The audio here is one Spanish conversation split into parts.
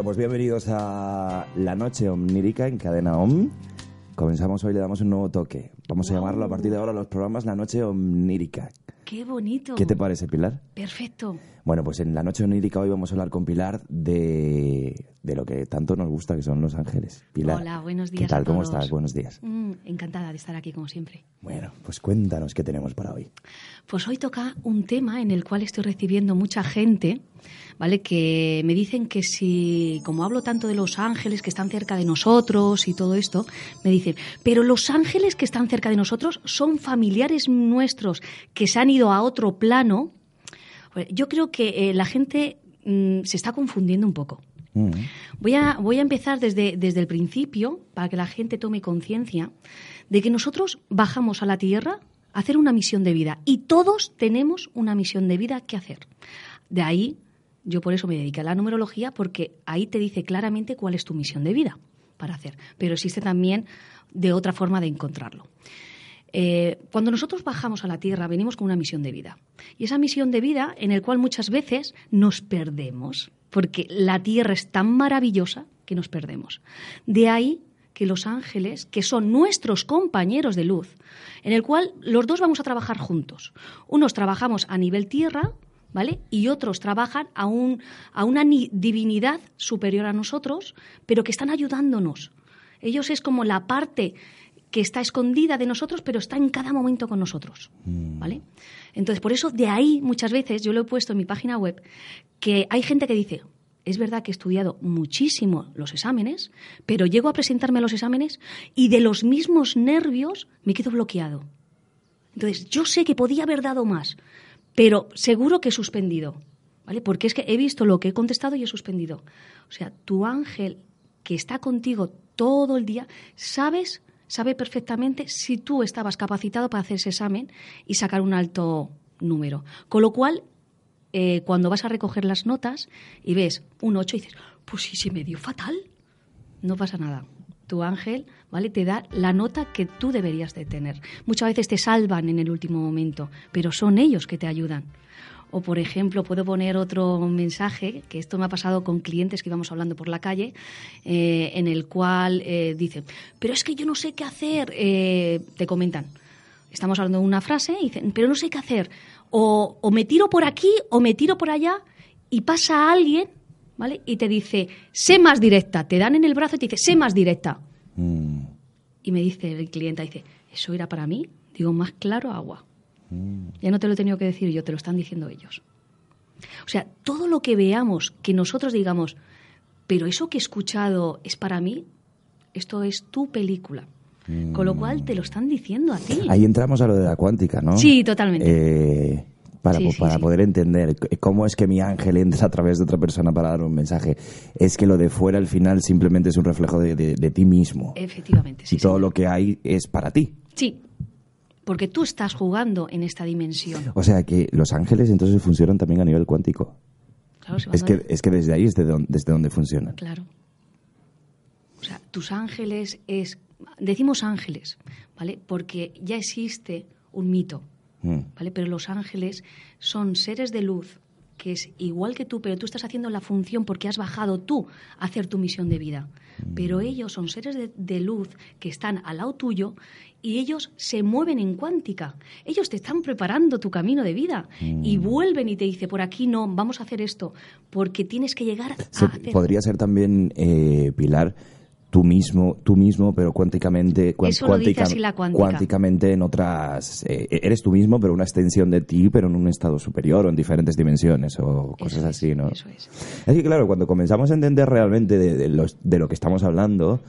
Bueno, pues bienvenidos a La Noche Omnírica en Cadena OM. Comenzamos hoy, le damos un nuevo toque. Vamos a llamarlo a partir de ahora los programas La Noche Omnírica. ¡Qué bonito! ¿Qué te parece, Pilar? Perfecto. Bueno, pues en La Noche Onírica hoy vamos a hablar con Pilar de, de lo que tanto nos gusta, que son Los Ángeles. Pilar. Hola, buenos días ¿Qué tal? a ¿Cómo estás? Buenos días. Mm, encantada de estar aquí, como siempre. Bueno, pues cuéntanos qué tenemos para hoy. Pues hoy toca un tema en el cual estoy recibiendo mucha gente, ¿vale? Que me dicen que si, como hablo tanto de los ángeles que están cerca de nosotros y todo esto, me dicen, pero los ángeles que están cerca de nosotros son familiares nuestros que se han ido a otro plano. Bueno, Yo creo que eh, la gente mm, se está confundiendo un poco. Mm. Voy a, voy a empezar desde, desde el principio para que la gente tome conciencia de que nosotros bajamos a la Tierra a hacer una misión de vida y todos tenemos una misión de vida que hacer. De ahí, yo por eso me dediqué a la numerología porque ahí te dice claramente cuál es tu misión de vida para hacer. Pero existe también de otra forma de encontrarlo. Eh, cuando nosotros bajamos a la Tierra venimos con una misión de vida. Y esa misión de vida en el cual muchas veces nos perdemos, porque la Tierra es tan maravillosa que nos perdemos. De ahí que los ángeles, que son nuestros compañeros de luz, en el cual los dos vamos a trabajar juntos. Unos trabajamos a nivel Tierra, ¿vale? Y otros trabajan a, un, a una ni- divinidad superior a nosotros, pero que están ayudándonos. Ellos es como la parte que está escondida de nosotros, pero está en cada momento con nosotros, ¿vale? Entonces, por eso de ahí muchas veces yo lo he puesto en mi página web que hay gente que dice, es verdad que he estudiado muchísimo los exámenes, pero llego a presentarme a los exámenes y de los mismos nervios me quedo bloqueado. Entonces, yo sé que podía haber dado más, pero seguro que he suspendido, ¿vale? Porque es que he visto lo que he contestado y he suspendido. O sea, tu ángel que está contigo todo el día, sabes, sabe perfectamente si tú estabas capacitado para hacer ese examen y sacar un alto número. Con lo cual, eh, cuando vas a recoger las notas y ves un 8 y dices, pues sí, se me dio fatal, no pasa nada. Tu ángel, ¿vale? Te da la nota que tú deberías de tener. Muchas veces te salvan en el último momento, pero son ellos que te ayudan. O, por ejemplo, puedo poner otro mensaje, que esto me ha pasado con clientes que íbamos hablando por la calle, eh, en el cual eh, dicen, pero es que yo no sé qué hacer, eh, te comentan. Estamos hablando de una frase y dicen, pero no sé qué hacer. O, o me tiro por aquí o me tiro por allá y pasa alguien, ¿vale? Y te dice, sé más directa. Te dan en el brazo y te dice, sé más directa. Mm. Y me dice el cliente, dice, ¿eso era para mí? Digo, más claro, agua. Mm. Ya no te lo he tenido que decir yo, te lo están diciendo ellos. O sea, todo lo que veamos, que nosotros digamos, pero eso que he escuchado es para mí, esto es tu película. Con lo cual te lo están diciendo a ti. Ahí entramos a lo de la cuántica, ¿no? Sí, totalmente. Eh, para, Sí, po- sí, para sí. poder entender cómo es que mi ángel entra a través de otra persona para dar un mensaje. Es que lo de fuera al final simplemente es un reflejo de, de- de ti mismo. Efectivamente, sí. y todo lo que hay es para ti. Sí, porque tú estás jugando en esta dimensión. O sea que los ángeles entonces funcionan también a nivel cuántico. Claro, Es que, es que desde ahí es de desde donde funcionan. Claro. O sea, tus ángeles es. Decimos ángeles, ¿vale? Porque ya existe un mito, Mm. ¿vale? Pero los ángeles son seres de luz que es igual que tú, pero tú estás haciendo la función porque has bajado tú a hacer tu misión de vida. Pero ellos son seres de, de luz que están al lado tuyo y ellos se mueven en cuántica. Ellos te están preparando tu camino de vida y vuelven y te dicen, por aquí no, vamos a hacer esto, porque tienes que llegar a Se- hacer... podría ser también, eh, Pilar, tú mismo, tú mismo, pero cuánticamente, Eso lo dice así la cuántica. cuánticamente en otras, eh, eres tú mismo, pero una extensión de ti, pero en un estado superior o en diferentes dimensiones o cosas Eso así, ¿no? Eso es. Es que claro, cuando comenzamos a entender realmente de, de los- de lo que estamos hablando,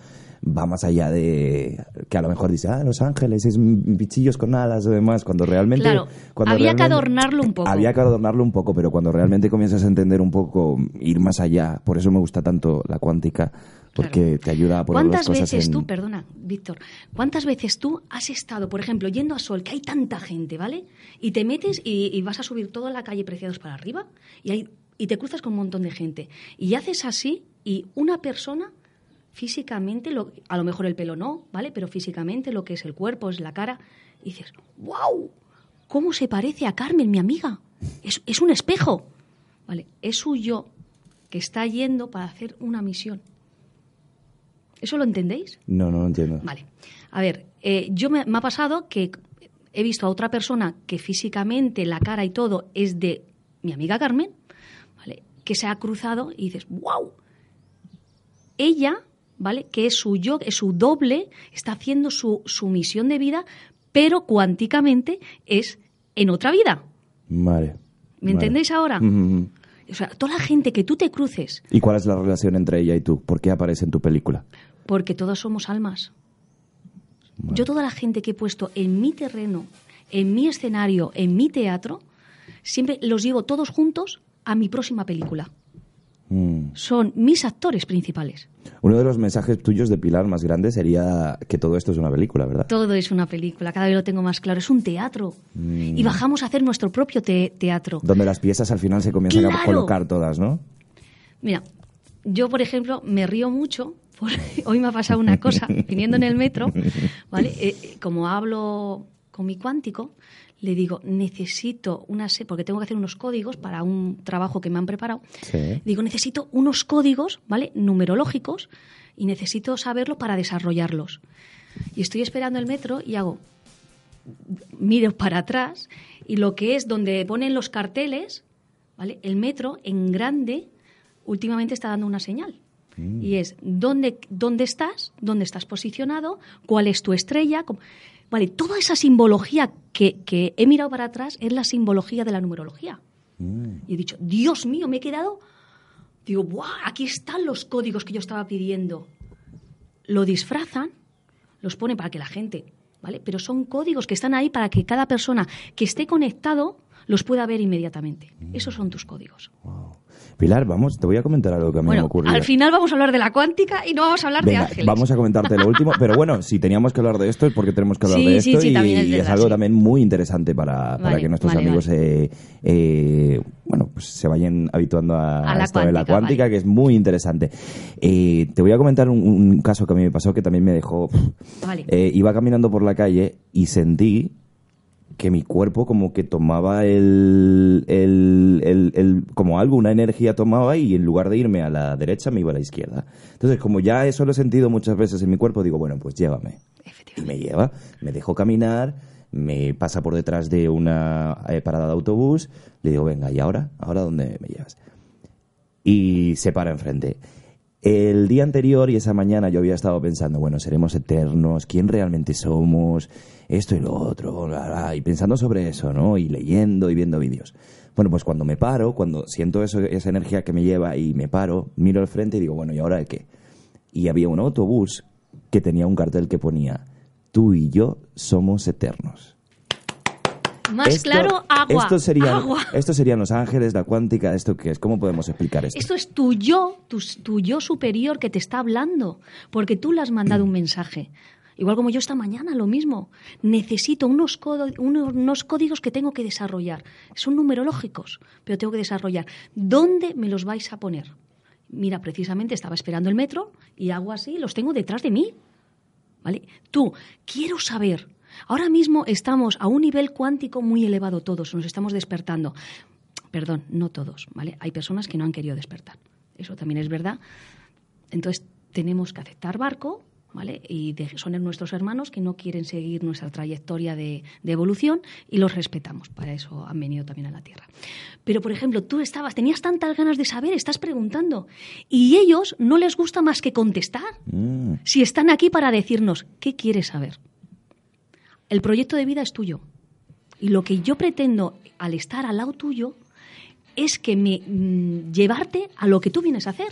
va más allá de que a lo mejor dice, ah, los ángeles es bichillos con alas o demás, cuando realmente... Claro, cuando había que adornarlo un poco. Había que adornarlo un poco, pero cuando realmente comienzas a entender un poco, ir más allá, por eso me gusta tanto la cuántica, porque Claro. te ayuda a poner las ¿Cuántas cosas veces en... tú, perdona, Víctor, cuántas veces tú has estado, por ejemplo, yendo a Sol, que hay tanta gente, ¿vale? Y te metes y, y vas a subir toda la calle Preciados para arriba y, hay, y te cruzas con un montón de gente. Y haces así y una persona físicamente, lo, a lo mejor el pelo no, ¿vale? Pero físicamente lo que es el cuerpo, es la cara, y dices, ¡wow! ¿Cómo se parece a Carmen, mi amiga? Es, es un espejo, ¿vale? Es su yo que está yendo para hacer una misión. ¿Eso lo entendéis? No, no lo entiendo. Vale. A ver, eh, yo me, me ha pasado que he visto a otra persona que físicamente la cara y todo es de mi amiga Carmen, ¿vale? que se ha cruzado y dices, wow, ella, ¿vale? que es su yo, es su doble, está haciendo su, su misión de vida, pero cuánticamente es en otra vida. Vale. ¿Me vale. entendéis ahora? O sea, toda la gente que tú te cruces, ¿Y cuál es la relación entre ella y tú? ¿Por qué aparece en tu película? Porque todos somos almas. Yo toda la gente que he puesto en mi terreno, en mi escenario, en mi teatro, siempre los llevo todos juntos a mi próxima película. Mm. Son mis actores principales. Uno de los mensajes tuyos de Pilar más grande sería que todo esto es una película, ¿verdad? Todo es una película, cada vez lo tengo más claro. Es un teatro. Y bajamos a hacer nuestro propio te- teatro. Donde las piezas al final se comienzan a colocar todas, ¿no? Mira, yo, por ejemplo, me río mucho. Por- Hoy me ha pasado una cosa, viniendo en el metro, ¿vale? Eh, eh, como hablo con mi cuántico, le digo, necesito una se- porque tengo que hacer unos códigos para un trabajo que me han preparado. Sí. Digo, necesito unos códigos, ¿vale? Numerológicos y necesito saberlo para desarrollarlos. Y estoy esperando el metro y hago, miro para atrás y lo que es donde ponen los carteles, ¿vale? El metro en grande últimamente está dando una señal. Y es dónde, dónde estás, dónde estás posicionado, cuál es tu estrella. cómo- Vale, toda esa simbología que, que he mirado para atrás es la simbología de la numerología. Y he dicho, Dios mío, me he quedado. Digo, ¡buah! Aquí están los códigos que yo estaba pidiendo. Lo disfrazan, los ponen para que la gente, ¿vale? Pero son códigos que están ahí para que cada persona que esté conectado los pueda ver inmediatamente. Esos son tus códigos. Pilar, vamos, te voy a comentar algo que a mí me ocurrió. al final vamos a hablar de la cuántica y no vamos a hablar de ángeles. vamos a comentarte lo último, pero bueno, si teníamos que hablar de esto es porque tenemos que hablar Sí, de esto sí, y, es y es verdad, algo también muy interesante para, para que nuestros vale, amigos eh, eh, bueno, pues se vayan habituando a, esto de la cuántica, que es muy interesante. Eh, te voy a comentar un, un caso que a mí me pasó que también me dejó... Vale. Iba caminando por la calle y sentí que mi cuerpo como que tomaba el, el, el- como algo, una energía tomaba y en lugar de irme a la derecha me iba a la izquierda. Entonces, como ya eso lo he sentido muchas veces en mi cuerpo, digo, bueno, pues llévame. Y me lleva, me dejo caminar, me pasa por detrás de una eh, parada de autobús, le digo, venga, ¿y ahora? ¿Ahora dónde me llevas? y se para enfrente. El día anterior y esa mañana yo había estado pensando, bueno, seremos eternos, quién realmente somos, esto y lo otro, y pensando sobre eso, ¿no? Y leyendo y viendo vídeos. Bueno, pues cuando me paro, cuando siento eso, esa energía que me lleva y me paro, miro al frente y digo, bueno, ¿y ahora qué? Y había un autobús que tenía un cartel que ponía, tú y yo somos eternos. Más Esto- claro, agua. Esto serían, agua. esto serían los ángeles, la cuántica, ¿esto qué es? ¿Cómo podemos explicar esto? Esto es tu yo, tu, tu yo superior que te está hablando, porque tú le has mandado un mensaje. Igual como yo esta mañana, lo mismo. Necesito unos, unos, unos códigos que tengo que desarrollar. Son numerológicos, pero tengo que desarrollar. ¿Dónde me los vais a poner? Mira, precisamente estaba esperando el metro y hago así, los tengo detrás de mí. ¿Vale? Tú, quiero saber. Ahora mismo estamos a un nivel cuántico muy elevado todos, nos estamos despertando. Perdón, no todos, ¿vale? Hay personas que no han querido despertar. Eso también es verdad. Entonces, tenemos que aceptar barco, ¿vale? Y de- son nuestros hermanos que no quieren seguir nuestra trayectoria de, de evolución y los respetamos. Para eso han venido también a la Tierra. Pero, por ejemplo, tú estabas, tenías tantas ganas de saber, estás preguntando. Y ellos no les gusta más que contestar. Mm. Si están aquí para decirnos, ¿qué quieres saber? El proyecto de vida es tuyo. Y lo que yo pretendo al estar al lado tuyo es que me mm, llevarte a lo que tú vienes a hacer.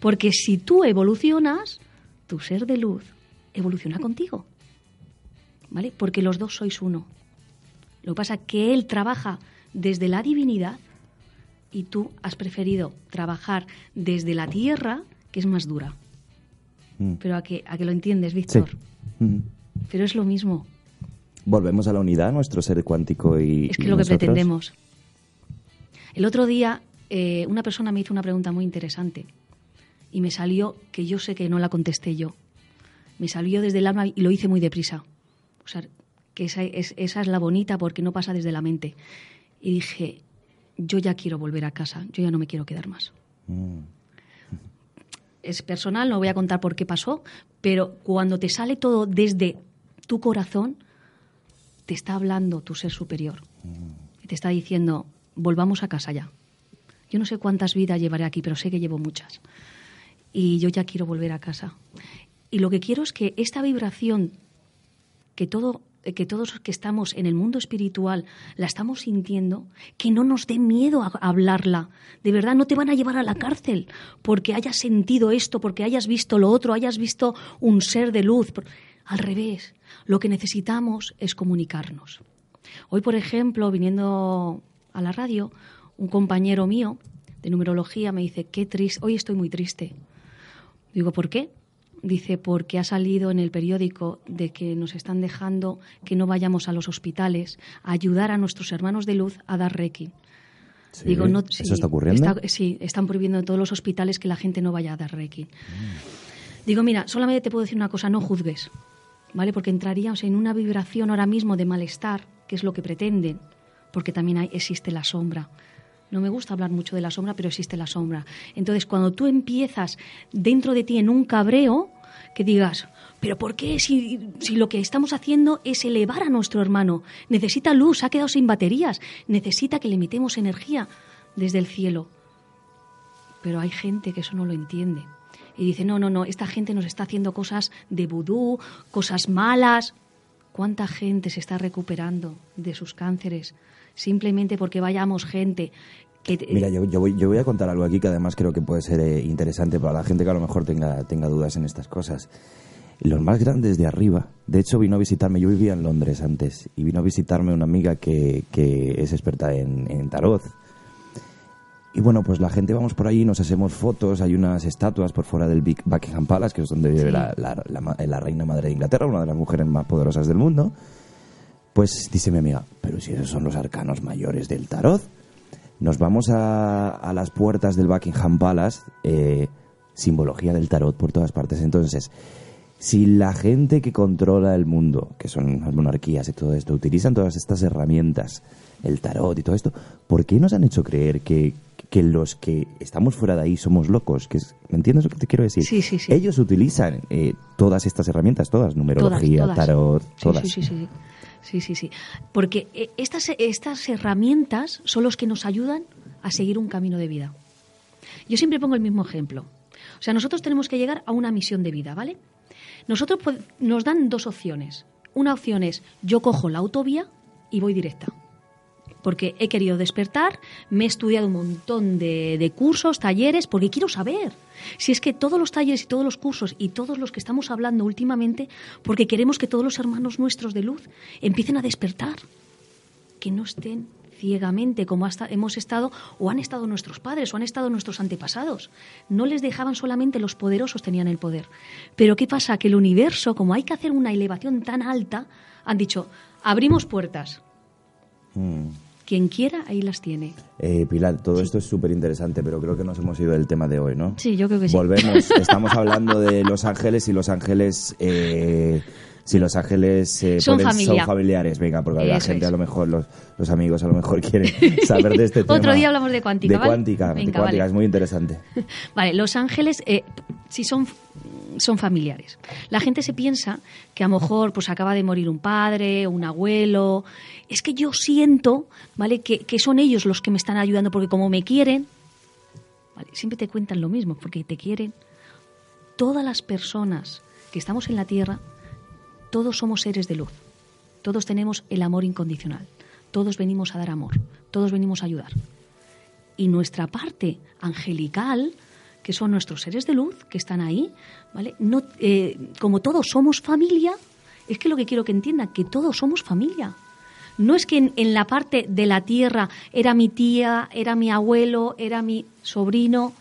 Porque si tú evolucionas, tu ser de luz evoluciona contigo. ¿Vale? Porque los dos sois uno. Lo que pasa es que él trabaja desde la divinidad y tú has preferido trabajar desde la tierra, que es más dura. Mm. Pero a que, a que lo entiendes, Sí. Víctor. Mm. Pero es lo mismo. Volvemos a la unidad, nuestro ser cuántico y. Es que y es lo que nosotros. pretendemos. El otro día eh, una persona me hizo una pregunta muy interesante y me salió que yo sé que no la contesté yo. Me salió desde el alma y lo hice muy deprisa. O sea, que esa es, esa es la bonita porque no pasa desde la mente. Y dije, yo ya quiero volver a casa, yo ya no me quiero quedar más. Mm. es personal, no voy a contar por qué pasó, pero cuando te sale todo desde tu corazón, te está hablando tu ser superior. Y te está diciendo, volvamos a casa ya. Yo no sé cuántas vidas llevaré aquí, pero sé que llevo muchas. Y yo ya quiero volver a casa. Y lo que quiero es que esta vibración que todo que todos que estamos en el mundo espiritual la estamos sintiendo, que no nos dé miedo a hablarla. De verdad, no te van a llevar a la cárcel porque hayas sentido esto, porque hayas visto lo otro, hayas visto un ser de luz. Al revés, lo que necesitamos es comunicarnos. Hoy, por ejemplo, viniendo a la radio, un compañero mío de numerología me dice, qué triste, hoy estoy muy triste. Digo, ¿por qué? Dice, porque ha salido en el periódico de que nos están dejando que no vayamos a los hospitales a ayudar a nuestros hermanos de luz a dar reiki. Digo, no, ¿Eso está ocurriendo? sí, están prohibiendo en todos los hospitales que la gente no vaya a dar reiki. Digo, mira, solamente te puedo decir una cosa, no juzgues, ¿vale? Porque entraríamos en una vibración ahora mismo de malestar, que es lo que pretenden, porque también existe la sombra. No me gusta hablar mucho de la sombra, pero existe la sombra. Entonces, cuando tú empiezas dentro de ti en un cabreo, que digas, pero ¿por qué si, si, lo que estamos haciendo es elevar a nuestro hermano? Necesita luz, ha quedado sin baterías, necesita que le emitemos energía desde el cielo. Pero hay gente que eso no lo entiende. Y dice, no, no, no, esta gente nos está haciendo cosas de vudú, cosas malas. ¿Cuánta gente se está recuperando de sus cánceres? simplemente porque vayamos gente Mira, yo, yo, voy, yo, voy, a contar algo aquí que además creo que puede ser eh, interesante para la gente que a lo mejor tenga, tenga dudas en estas cosas. Los más grandes de arriba, de hecho vino a visitarme, yo vivía en Londres antes, y vino a visitarme una amiga que, que es experta en, en, tarot. Y bueno, pues la gente vamos por ahí, nos hacemos fotos, hay unas estatuas por fuera del Big Buckingham Palace, que es donde vive la, la, la reina madre de Inglaterra, una de las mujeres más poderosas del mundo. Pues dice mi amiga, pero si esos son los arcanos mayores del tarot. Nos vamos a, las puertas del Buckingham Palace, eh, simbología del tarot por todas partes. Entonces, si la gente que controla el mundo, que son las monarquías y todo esto, utilizan todas estas herramientas, el tarot y todo esto, ¿por qué nos han hecho creer que, que los que estamos fuera de ahí somos locos? Que ¿Me entiendes lo que te quiero decir? Sí, sí, sí. Ellos utilizan eh, todas estas herramientas, todas, numerología, tarot, todas. sí, sí. sí. Sí, sí, sí. Porque eh, estas, estas herramientas son los que nos ayudan a seguir un camino de vida. Yo siempre pongo el mismo ejemplo. O sea, nosotros tenemos que llegar a una misión de vida, ¿vale? Nosotros nos dan dos opciones. Una opción es yo cojo la autovía y voy directa porque he querido despertar, me he estudiado un montón de, cursos, talleres, porque quiero saber. Si es que todos los talleres y todos los cursos y todos los que estamos hablando últimamente, porque queremos que todos los hermanos nuestros de luz empiecen a despertar, que no estén ciegamente como hasta hemos estado o han estado nuestros padres o han estado nuestros antepasados. No les dejaban solamente los poderosos tenían el poder. Pero ¿qué pasa? Que el universo, como hay que hacer una elevación tan alta, han dicho, abrimos puertas. Mm. Quien quiera, ahí las tiene. Eh, Pilar, todo esto es súper interesante, pero creo que nos hemos ido del tema de hoy, ¿no? Sí, yo creo que sí. Volvemos. Estamos hablando de Los Ángeles y Los Ángeles... Eh, si los ángeles eh, son, son, familiares, venga, porque la gente a lo mejor, los, los, amigos a lo mejor quieren saber de este tema. Otro día hablamos de cuántica. De cuántica, de cuántica, es muy interesante. vale, los ángeles, eh, si son son familiares. La gente se piensa que a lo mejor pues acaba de morir un padre, un abuelo. Es que yo siento, ¿vale? Que, son ellos los que me están ayudando porque como me quieren, siempre te cuentan lo mismo, porque te quieren. Todas las personas que estamos en la tierra, todos somos seres de luz. Todos tenemos el amor incondicional. Todos venimos a dar amor. Todos venimos a ayudar. Y nuestra parte angelical, que son nuestros seres de luz, que están ahí, ¿vale? No, eh, como todos somos familia, es que lo que quiero que entiendan, que todos somos familia. No es que en, en, la parte de la tierra era mi tía, era mi abuelo, era mi sobrino.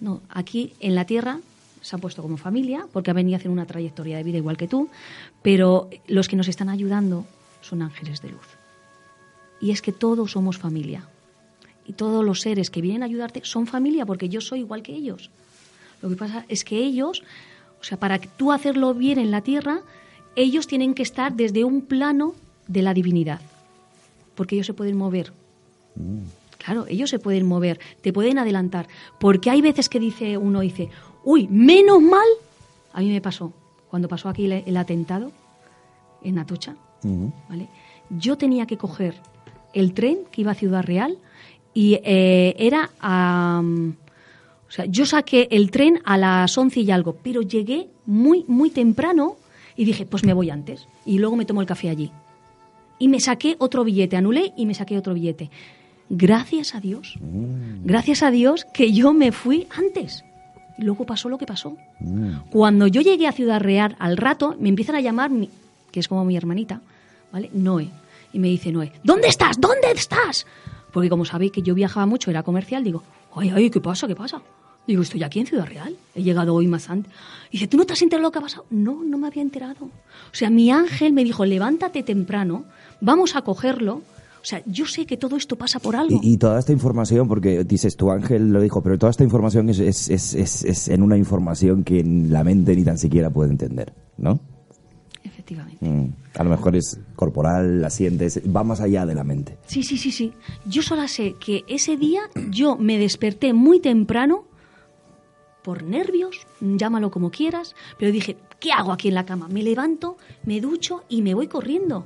No, aquí en la tierra se han puesto como familia, porque han venido a hacer una trayectoria de vida igual que tú, pero los que nos están ayudando son ángeles de luz. Y es que todos somos familia y todos los seres que vienen a ayudarte son familia porque yo soy igual que ellos. Lo que pasa es que ellos, o sea, para tú hacerlo bien en la tierra, ellos tienen que estar desde un plano de la divinidad, porque ellos se pueden mover. Claro, ellos se pueden mover, te pueden adelantar, porque hay veces que dice uno dice, Uy, menos mal. A mí me pasó, cuando pasó aquí el, el atentado en Atocha. ¿vale? Yo tenía que coger el tren que iba a Ciudad Real y eh, era a... mm, o sea, yo saqué el tren a las 11 y algo, pero llegué muy, muy temprano y dije, pues me voy antes. Y luego me tomo el café allí. Y me saqué otro billete, anulé y me saqué otro billete. Gracias a Dios, gracias a Dios que yo me fui antes. Y luego pasó lo que pasó. Cuando yo llegué a Ciudad Real, al rato me empiezan a llamar, mi- que es como mi hermanita, ¿vale? Noé. Y me dice Noé, ¿dónde estás? ¿Dónde estás? Porque como sabéis que yo viajaba mucho, era comercial, digo, ay, ay, ¿qué pasa? ¿Qué pasa? Digo, estoy aquí en Ciudad Real. He llegado hoy más antes. Y dice, ¿tú no te has enterado lo que ha pasado? No, no me había enterado. O sea, mi ángel me dijo, levántate temprano, vamos a cogerlo. O sea, yo sé que todo esto pasa por algo. Y, y toda esta información, porque dices, tu ángel lo dijo, pero toda esta información es, es, es, es, en una información que la mente ni tan siquiera puede entender, ¿no? Efectivamente. Mm. A lo mejor es corporal, la sientes, va más allá de la mente. Sí, sí, sí, sí. Yo solo sé que ese día yo me desperté muy temprano por nervios, llámalo como quieras, pero dije, ¿qué hago aquí en la cama? Me levanto, me ducho y me voy corriendo.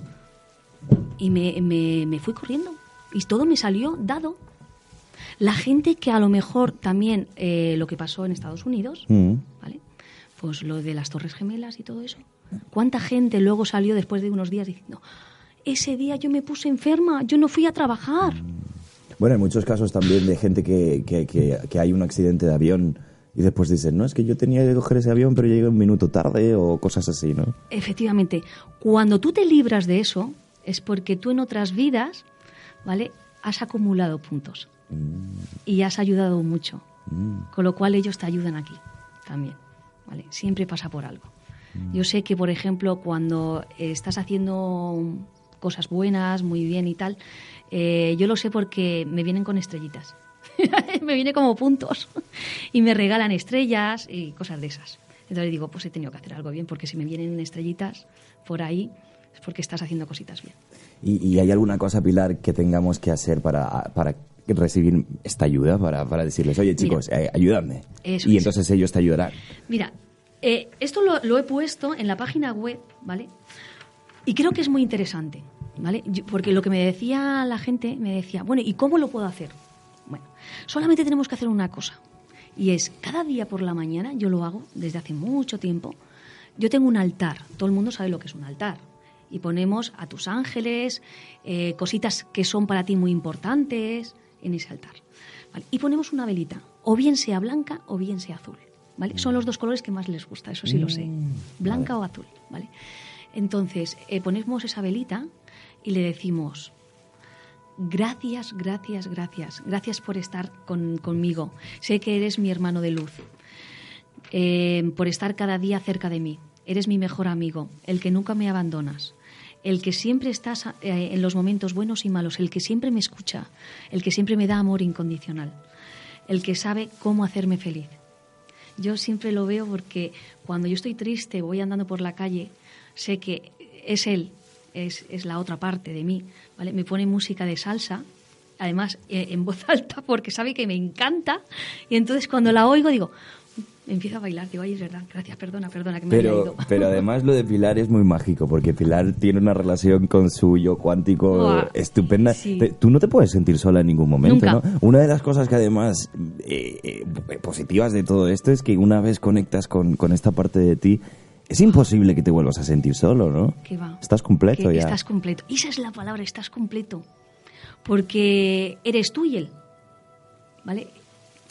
Y me, me- me fui corriendo. Y todo me salió dado. La gente que a lo mejor también eh, lo que pasó en Estados Unidos, Mm. ¿vale? Pues lo de las Torres Gemelas y todo eso. ¿Cuánta gente luego salió después de unos días diciendo, ese día yo me puse enferma, yo no fui a trabajar? Bueno, en muchos casos también de gente que, que, que, que hay un accidente de avión y después dicen, no, es que yo tenía que coger ese avión pero llegué un minuto tarde o cosas así, ¿no? Efectivamente, cuando tú te libras de eso, es porque tú en otras vidas, ¿vale? Has acumulado puntos y has ayudado mucho. Con lo cual ellos te ayudan aquí también, ¿vale? Siempre pasa por algo. Yo sé que, por ejemplo, cuando estás haciendo cosas buenas, muy bien y tal, eh, yo lo sé porque me vienen con estrellitas. me viene como puntos y me regalan estrellas y cosas de esas. Entonces digo, pues he tenido que hacer algo bien porque si me vienen estrellitas por ahí es porque estás haciendo cositas bien. ¿Y, y hay alguna cosa, Pilar, que tengamos que hacer para, para recibir esta ayuda? Para, para decirles, oye chicos, eh, ayúdame. Eso y es. entonces ellos te ayudarán. Mira, eh, esto lo, lo he puesto en la página web, ¿vale? Y creo que es muy interesante, ¿vale? Yo- porque lo que me decía la gente, me decía, bueno, ¿y cómo lo puedo hacer? Bueno, solamente tenemos que hacer una cosa. Y es, cada día por la mañana, yo lo hago desde hace mucho tiempo, yo tengo un altar, todo el mundo sabe lo que es un altar. Y ponemos a tus ángeles, eh, cositas que son para ti muy importantes en ese altar. ¿vale? Y ponemos una velita, o bien sea blanca o bien sea azul. ¿vale? Son los dos colores que más les gusta, eso sí lo sé. Blanca o azul. ¿vale? Entonces, eh, ponemos esa velita y le decimos, gracias, gracias, gracias, gracias por estar con- conmigo. Sé que eres mi hermano de luz, eh, por estar cada día cerca de mí. Eres mi mejor amigo, el que nunca me abandonas, el que siempre estás eh, en los momentos buenos y malos, el que siempre me escucha, el que siempre me da amor incondicional, el que sabe cómo hacerme feliz. Yo siempre lo veo porque cuando yo estoy triste, voy andando por la calle, sé que es él, es, es la otra parte de mí, ¿vale? Me pone música de salsa, además eh, en voz alta porque sabe que me encanta y entonces cuando la oigo digo, empiezo a bailar, digo, ay, es verdad, gracias, perdona, perdona, que me había Pero, ido. pero además lo de Pilar es muy mágico, porque Pilar tiene una relación con su yo cuántico estupenda. sí. Tú no te puedes sentir sola en ningún momento, Nunca. ¿no? Una de las cosas que además eh, eh, positivas de todo esto es que una vez conectas con, con esta parte de ti, es imposible que te vuelvas a sentir solo, ¿no? Que va. Estás completo Que ya. Estás completo. Esa es la palabra, estás completo. Porque eres tú y él. ¿Vale?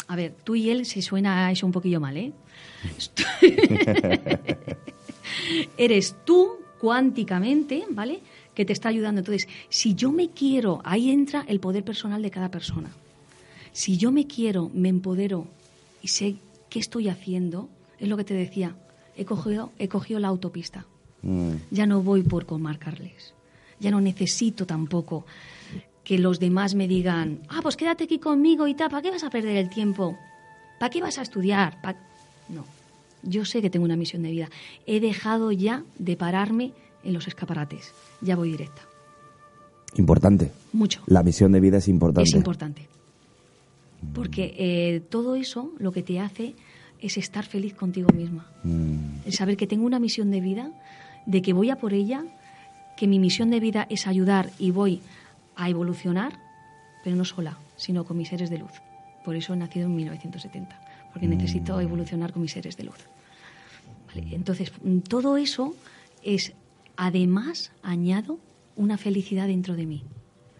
A ver, tú y él se suena eso un poquillo mal, ¿eh? eres tú cuánticamente, ¿vale? Que te está ayudando. Entonces, si yo me quiero, ahí entra el poder personal de cada persona. Si yo me quiero, me empodero y sé qué estoy haciendo, es lo que te decía, he cogido, he cogido la autopista. Mm. Ya no voy por comarcarles. Ya no necesito tampoco que los demás me digan, ah, pues quédate aquí conmigo y tal, ¿para qué vas a perder el tiempo? ¿Para qué vas a estudiar? ¿Pa-?". No, yo sé que tengo una misión de vida. He dejado ya de pararme en los escaparates. Ya voy directa. Importante. Mucho. La misión de vida es importante. Es importante. Porque eh, todo eso lo que te hace es estar feliz contigo misma. El saber que tengo una misión de vida, de que voy a por ella, que mi misión de vida es ayudar y voy a evolucionar, pero no sola, sino con mis seres de luz. Por eso he nacido en 1970, porque necesito evolucionar con mis seres de luz. Vale, Entonces, mm, todo eso es, además, añado una felicidad dentro de mí,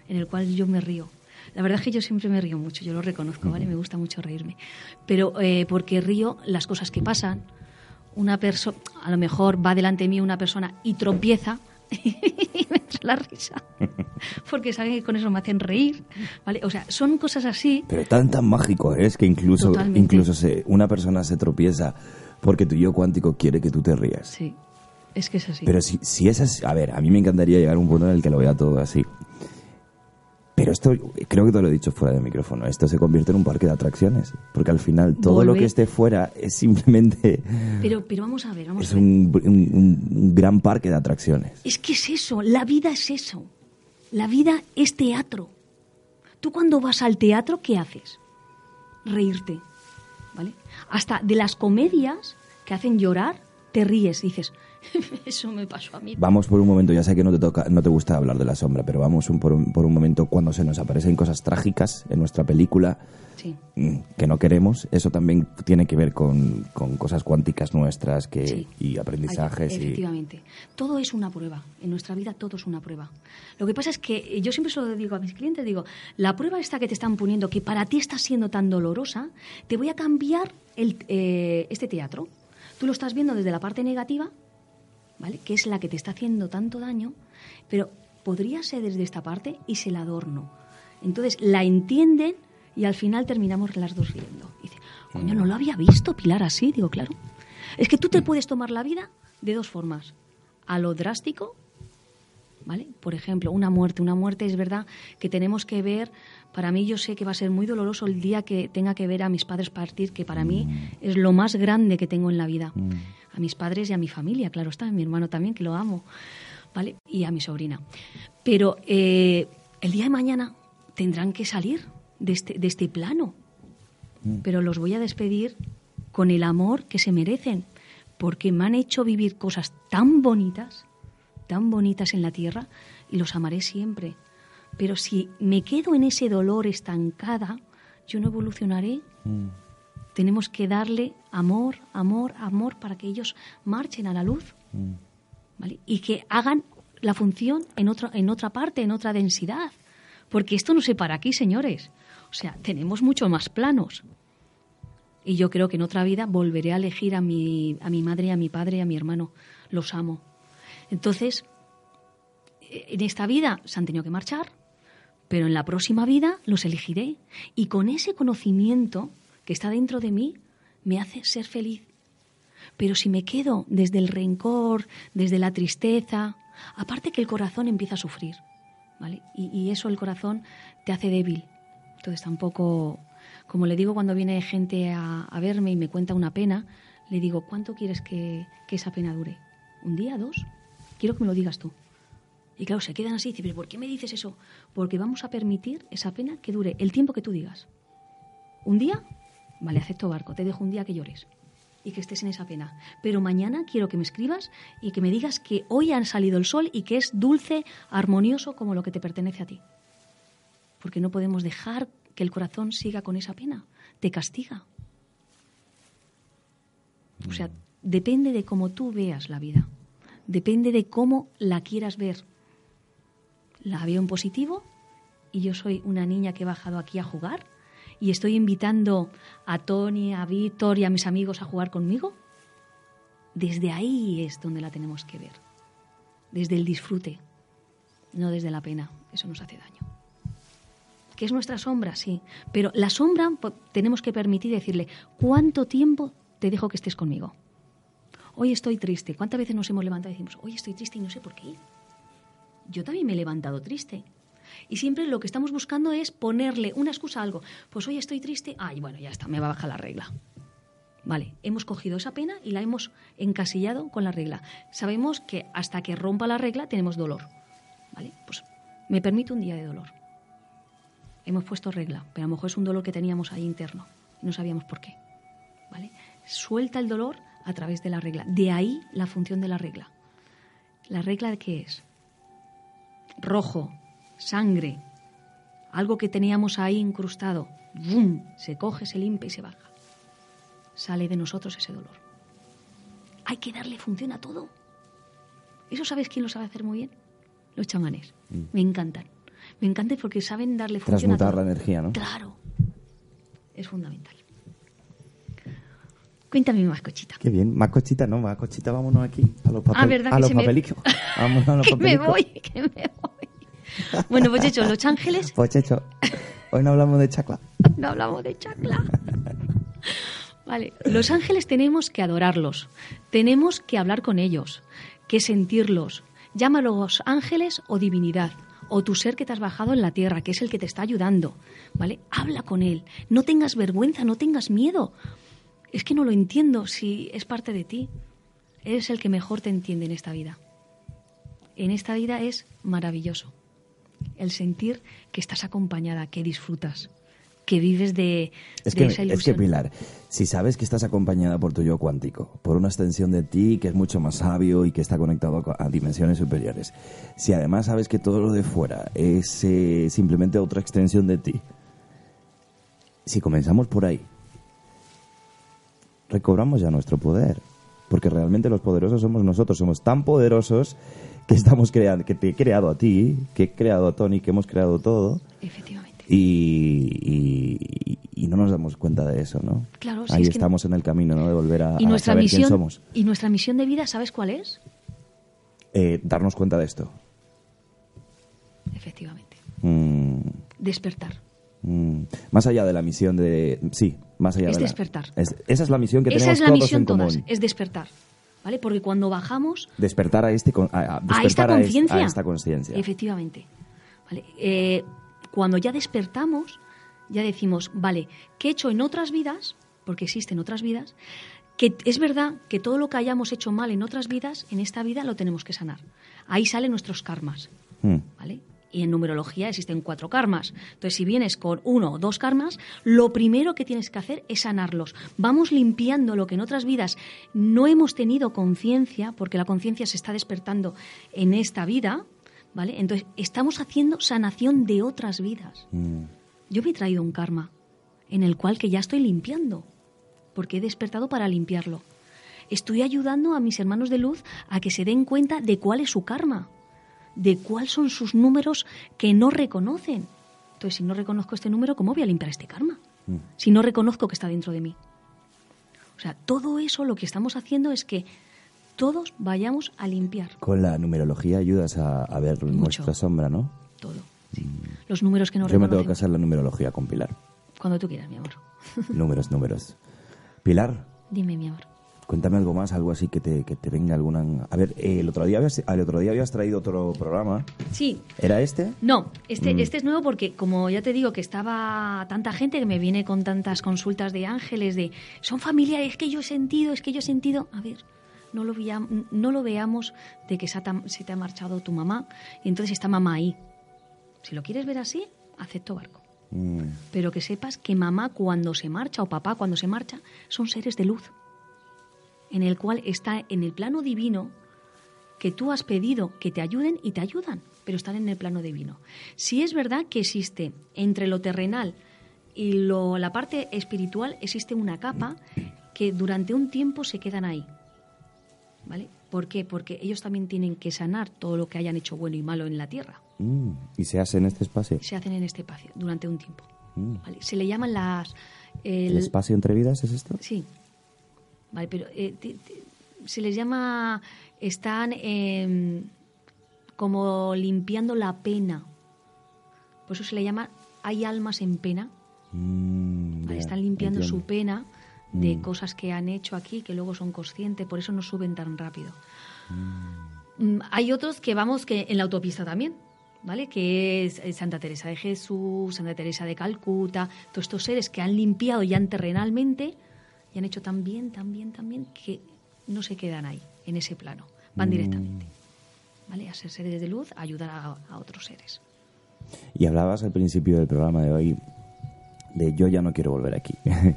en el cual yo me río. La verdad es que yo siempre me río mucho, yo lo reconozco, ¿vale? Me gusta mucho reírme. Pero eh, porque río las cosas que pasan. Una persona, a lo mejor va delante de mí una persona y tropieza y me entra la risa. Porque saben que con eso me hacen reír, ¿vale? O sea, son cosas así. Pero tan tan mágico es que incluso, Totalmente. incluso se, una persona se tropieza porque tu yo cuántico quiere que tú te rías. Sí, es que es así. Pero si, si es así, a ver, a mí me encantaría llegar a un punto en el que lo vea todo así. Pero esto, creo que te lo he dicho fuera del micrófono, esto se convierte en un parque de atracciones. Porque al final todo lo Volve- que esté fuera es simplemente Pero, pero vamos a ver, vamos es a ver. un, un- un gran parque de atracciones. Es que es eso, la vida es eso. La vida es teatro. Tú cuando vas al teatro, ¿qué haces? Reírte, ¿vale? Hasta de las comedias que hacen llorar, te ríes dices, eso me pasó a mí. Vamos por un momento, ya sé que no te toca, no te gusta hablar de la sombra, pero vamos un- por, un, por un momento cuando se nos aparecen cosas trágicas en nuestra película Sí, mm, que no queremos, eso también tiene que ver con, con cosas cuánticas nuestras que, sí. y aprendizajes. Ay, y, Efectivamente. Todo es una prueba. En nuestra vida todo es una prueba. Lo que pasa es que eh, yo siempre se lo digo a mis clientes, digo, la prueba esta que te están poniendo, que para ti está siendo tan dolorosa, te voy a cambiar el, eh, este teatro. Tú lo estás viendo desde la parte negativa, ¿vale? Que es la que te está haciendo tanto daño, pero podría ser desde esta parte y se la adorno. Entonces la entienden y al final terminamos las dos riendo. Y dice, coño, no lo había visto Pilar así. Digo, claro. Es que tú te puedes tomar la vida de dos formas. A lo drástico, ¿vale? Por ejemplo, una muerte. Una muerte es verdad que tenemos que ver, para mí yo sé que va a ser muy doloroso el día que tenga que ver a mis padres partir, que para mí es lo más grande que tengo en la vida. A mis padres y a mi familia, claro está, a mi hermano también, que lo amo, ¿vale? Y a mi sobrina. Pero eh, el día de mañana tendrán que salir de este, de este plano. Pero los voy a despedir con el amor que se merecen, porque me han hecho vivir cosas tan bonitas, tan bonitas en la tierra, y los amaré siempre. Pero si me quedo en ese dolor estancada, yo no evolucionaré. Tenemos que darle amor, amor, amor para que ellos marchen a la luz. ¿vale? Y que hagan la función en otra, en otra parte, en otra densidad. Porque esto no se para aquí, señores. O sea, tenemos mucho más planos. Y yo creo que en otra vida volveré a elegir a mi, a mi madre, a mi padre, a mi hermano. Los amo. Entonces, en esta vida se han tenido que marchar, pero en la próxima vida los elegiré. Y con ese conocimiento que está dentro de mí, me hace ser feliz. Pero si me quedo desde el rencor, desde la tristeza, aparte que el corazón empieza a sufrir, ¿vale? Y, y eso el corazón te hace débil. Entonces tampoco, como le digo cuando viene gente a, a verme y me cuenta una pena, le digo, ¿cuánto quieres que, que esa pena dure? ¿Un día, dos? Quiero que me lo digas tú. Y claro, se quedan así y dicen, ¿pero por qué me dices eso? Porque vamos a permitir esa pena que dure el tiempo que tú digas. ¿Un día? Vale, acepto barco, te dejo un día que llores y que estés en esa pena. Pero mañana quiero que me escribas y que me digas que hoy ha salido el sol y que es dulce, armonioso como lo que te pertenece a ti. Porque no podemos dejar que el corazón siga con esa pena. Te castiga. O sea, depende de cómo tú veas la vida. Depende de cómo la quieras ver. La veo en positivo y yo soy una niña que he bajado aquí a jugar y estoy invitando a Tony, a Víctor y a mis amigos a jugar conmigo. Desde ahí es donde la tenemos que ver. Desde el disfrute, no desde la pena. Eso nos hace daño. ¿Que es nuestra sombra? Sí. Pero la sombra tenemos que permitir decirle, ¿cuánto tiempo te dejo que estés conmigo? Hoy estoy triste. ¿Cuántas veces nos hemos levantado y decimos, hoy estoy triste y no sé por qué? Yo también me he levantado triste. Y siempre lo que estamos buscando es ponerle una excusa a algo. Pues hoy estoy triste. Ay, bueno, ya está, me va a bajar la regla. Vale, hemos cogido esa pena y la hemos encasillado con la regla. Sabemos que hasta que rompa la regla tenemos dolor. Vale, pues me permito un día de dolor. Hemos puesto regla, pero a lo mejor es un dolor que teníamos ahí interno no sabíamos por qué. ¿Vale? suelta el dolor a través de la regla. De ahí la función de la regla. ¿La regla de qué es? Rojo, sangre, algo que teníamos ahí incrustado. ¡Bum! Se coge, se limpia y se baja. Sale de nosotros ese dolor. Hay que darle función a todo. ¿Eso sabes quién lo sabe hacer muy bien? Los chamanes. Mm. Me encantan. Me encantan porque saben darle función Transmutar a todo. la energía, ¿no? Claro. Es fundamental. Cuéntame más, cochita. Qué bien. Más cochita, ¿no? Más cochita, vámonos aquí. A los, papel, Ah, ¿verdad a que los me- papelicos. Vámonos a los Que me voy, que me voy. Bueno, pues hecho, los ángeles, Pues, Checho, hoy no hablamos de chacla. no hablamos de chacla. Vale, los ángeles tenemos que adorarlos, tenemos que hablar con ellos, que sentirlos. Llámalos ángeles o divinidad, o tu ser que te has bajado en la tierra, que es el que te está ayudando, ¿vale? Habla con él, no tengas vergüenza, no tengas miedo. Es que no lo entiendo si es parte de ti. Eres el que mejor te entiende en esta vida. En esta vida es maravilloso el sentir que estás acompañada, que disfrutas, que vives de, Es de que, esa es que. Pilar, si sabes que estás acompañada por tu yo cuántico, por una extensión de ti que es mucho más sabio y que está conectado a, a dimensiones superiores, si además sabes que todo lo de fuera es eh, simplemente otra extensión de ti, si comenzamos por ahí, recobramos ya nuestro poder, porque realmente los poderosos somos nosotros, somos tan poderosos que estamos creando, que te he creado a ti, que he creado a Tony, que hemos creado todo. Efectivamente. Y, y- y no nos damos cuenta de eso, ¿no? Claro, sí, Ahí es que- estamos en el camino, ¿no? De volver a, Y a nuestra saber misión quién somos. y nuestra misión de vida, ¿sabes cuál es? Eh, darnos cuenta de esto. Efectivamente. Mm, Despertar. mm. Más allá de la misión de... Sí, más allá Es de la- despertar. es- esa es la misión que Esa tenemos es la todos misión en común. todas, es despertar. ¿Vale? Porque cuando bajamos Despertar a, este, a, esta es- conciencia. A esta conciencia. Efectivamente. Vale, eh, cuando ya despertamos, ya decimos, vale, ¿qué he hecho en otras vidas? Porque existen otras vidas. Que es verdad que todo lo que hayamos hecho mal en otras vidas, en esta vida lo tenemos que sanar. Ahí salen nuestros karmas. Mm. ¿Vale? Y en numerología existen cuatro karmas. Entonces, si vienes con uno o dos karmas, lo primero que tienes que hacer es sanarlos. Vamos limpiando lo que en otras vidas no hemos tenido conciencia, porque la conciencia se está despertando en esta vida, ¿vale? Entonces, estamos haciendo sanación de otras vidas. Mm. Yo me he traído un karma en el cual que ya estoy limpiando, porque he despertado para limpiarlo. Estoy ayudando a mis hermanos de luz a que se den cuenta de cuál es su karma, de cuáles son sus números que no reconocen. Entonces, si no reconozco este número, ¿cómo voy a limpiar este karma? Mm. Si no reconozco que está dentro de mí. O sea, todo eso lo que estamos haciendo es que todos vayamos a limpiar Con la numerología ayudas a, a ver nuestra sombra, ¿no? todo. sí. Los números que no. Yo me tengo que hacer la numerología con Pilar. Cuando tú quieras, mi amor. números, números. Pilar, Dime, mi amor. Cuéntame algo más, algo así que te, que te venga alguna... A ver, eh, el, otro día habías, el otro día habías traído otro programa. Sí, ¿Era este? No, este, Mm. este es nuevo porque, como ya te digo, que estaba tanta gente que me viene con tantas consultas de ángeles, de son familiares, es que yo he sentido, es que yo he sentido. A ver, no lo, vea- no lo veamos de que se, ha se te ha marchado tu mamá y entonces está mamá ahí. Si lo quieres ver así, acepto barco. Mm, Pero que sepas que mamá cuando se marcha o papá cuando se marcha son seres de luz, en el cual está en el plano divino que tú has pedido que te ayuden y te ayudan, pero están en el plano divino. Si es verdad que existe entre lo terrenal y lo, la parte espiritual, existe una capa que durante un tiempo se quedan ahí. ¿Vale? ¿Por qué? Porque ellos también tienen que sanar todo lo que hayan hecho bueno y malo en la tierra. mm. ¿Y se hace en este espacio? Se hacen en este espacio durante un tiempo. Mm. ¿vale? Se le llaman las... ¿El el- espacio entre vidas es esto? Sí. Vale, pero eh, se les llama. Están em, como limpiando la pena. Por eso se le llama. Hay almas en pena. Mm, Están limpiando su pena de Mm. cosas que han hecho aquí que luego son conscientes. Por eso no suben tan rápido. Mm, Hay otros que vamos que en la autopista también. ¿Vale? Que es eh, Santa Teresa de Jesús, Santa Teresa de Calcuta, todos estos seres que han limpiado ya terrenalmente y han hecho tan bien, tan bien, tan bien que no se quedan ahí, en ese plano, van Mm. directamente. ¿Vale? A ser seres de luz, a ayudar a, a otros seres. Y hablabas al principio del programa de hoy de yo ya no quiero volver aquí.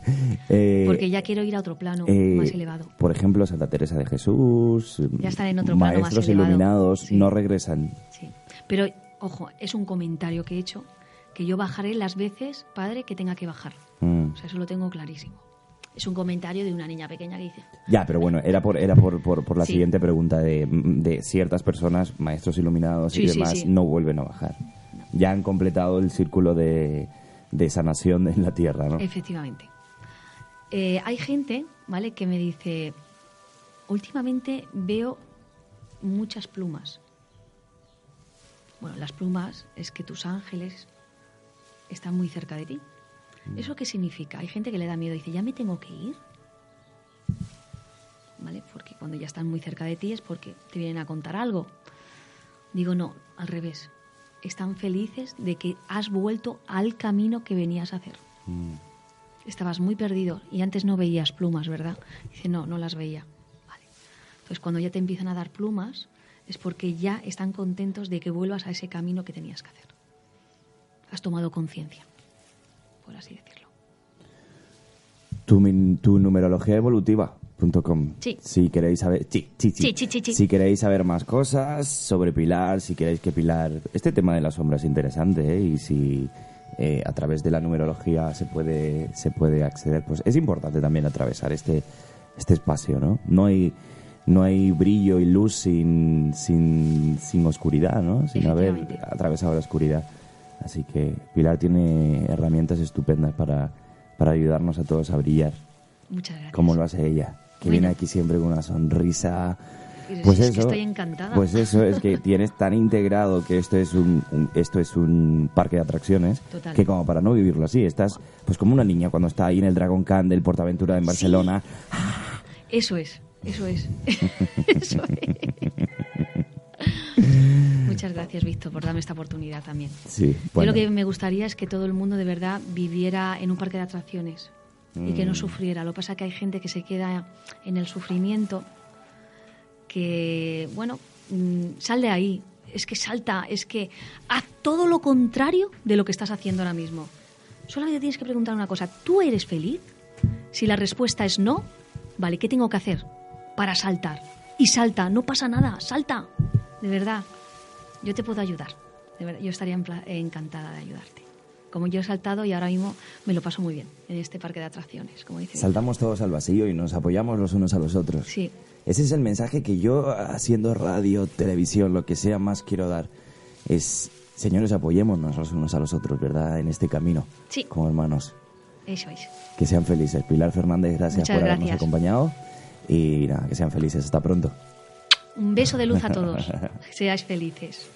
Eh, Porque ya quiero ir a otro plano eh, más elevado. Por ejemplo, Santa Teresa de Jesús, Ya están en otro plano más maestros iluminados Sí. no regresan. Sí. Pero, ojo, es un comentario que he hecho, que yo bajaré las veces, padre, que tenga que bajar. Mm. O sea, eso lo tengo clarísimo. Es un comentario de una niña pequeña que dice, Ya, pero bueno, era por, era por, por, por la Sí. siguiente pregunta de, de ciertas personas, maestros iluminados y Sí, demás, sí. no vuelven a bajar. Ya han completado el círculo de, de sanación en la Tierra, ¿no? Efectivamente. Eh, hay gente, ¿vale?, que me dice, últimamente veo muchas plumas. Bueno, las plumas es que tus ángeles están muy cerca de ti. ¿Eso qué significa? Hay gente que le da miedo y dice, ¿ya me tengo que ir? ¿Vale? Porque cuando ya están muy cerca de ti es porque te vienen a contar algo. Digo, no, al revés. Están felices de que has vuelto al camino que venías a hacer. Estabas muy perdido y antes no veías plumas, ¿verdad? Dice, no, no las veía. Vale. Entonces, cuando ya te empiezan a dar plumas, es porque ya están contentos de que vuelvas a ese camino que tenías que hacer. Has tomado conciencia, por así decirlo. Tu, min- tu numerología evolutiva.com. Sí. Si queréis saber, sí, sí. Si queréis saber más cosas sobre Pilar, si queréis que Pilar, este tema de la sombra es interesante, ¿eh? y si eh, a través de la numerología se puede se puede acceder, pues es importante también atravesar este este espacio, ¿no? No hay no hay brillo y luz sin sin, sin oscuridad, ¿no? Sin haber atravesado la oscuridad. Así que Pilar tiene herramientas estupendas para, para ayudarnos a todos a brillar, Muchas gracias. como lo hace ella, que Bueno. viene aquí siempre con una sonrisa. Pero Pues si es eso, que estoy encantada. Pues eso es que tienes tan integrado que esto es un, un- esto es un parque de atracciones Total. que como para no vivirlo así, estás pues como una niña cuando está ahí en el Dragon Khan del Portaventura en Barcelona. Eso es, eso es. eso es. Muchas gracias, Víctor, por darme esta oportunidad también. Sí, Yo bueno. lo que me gustaría es que todo el mundo de verdad viviera en un parque de atracciones y que no Mm. sufriera. Lo que pasa es que hay gente que se queda en el sufrimiento, que, bueno, mm, sal de ahí. Es que salta, es que haz todo lo contrario de lo que estás haciendo ahora mismo. Solamente tienes que preguntar una cosa. ¿Tú eres feliz? Si la respuesta es no, vale, ¿qué tengo que hacer para saltar? Y salta, no pasa nada, salta. De verdad, yo te puedo ayudar. De verdad, yo estaría encantada de ayudarte. Como yo he saltado y ahora mismo me lo paso muy bien en este parque de atracciones, como dice. Saltamos todos al vacío y nos apoyamos los unos a los otros. Sí, Ese es el mensaje que yo, haciendo radio, televisión, lo que sea, más quiero dar. Es, señores, apoyémonos los unos a los otros, ¿verdad? En este camino. Sí. Como hermanos. eso es. Que sean felices. Pilar Fernández, gracias Muchas por habernos gracias. acompañado. Y nada, que sean felices. Hasta pronto. Un beso de luz a todos. Seáis felices.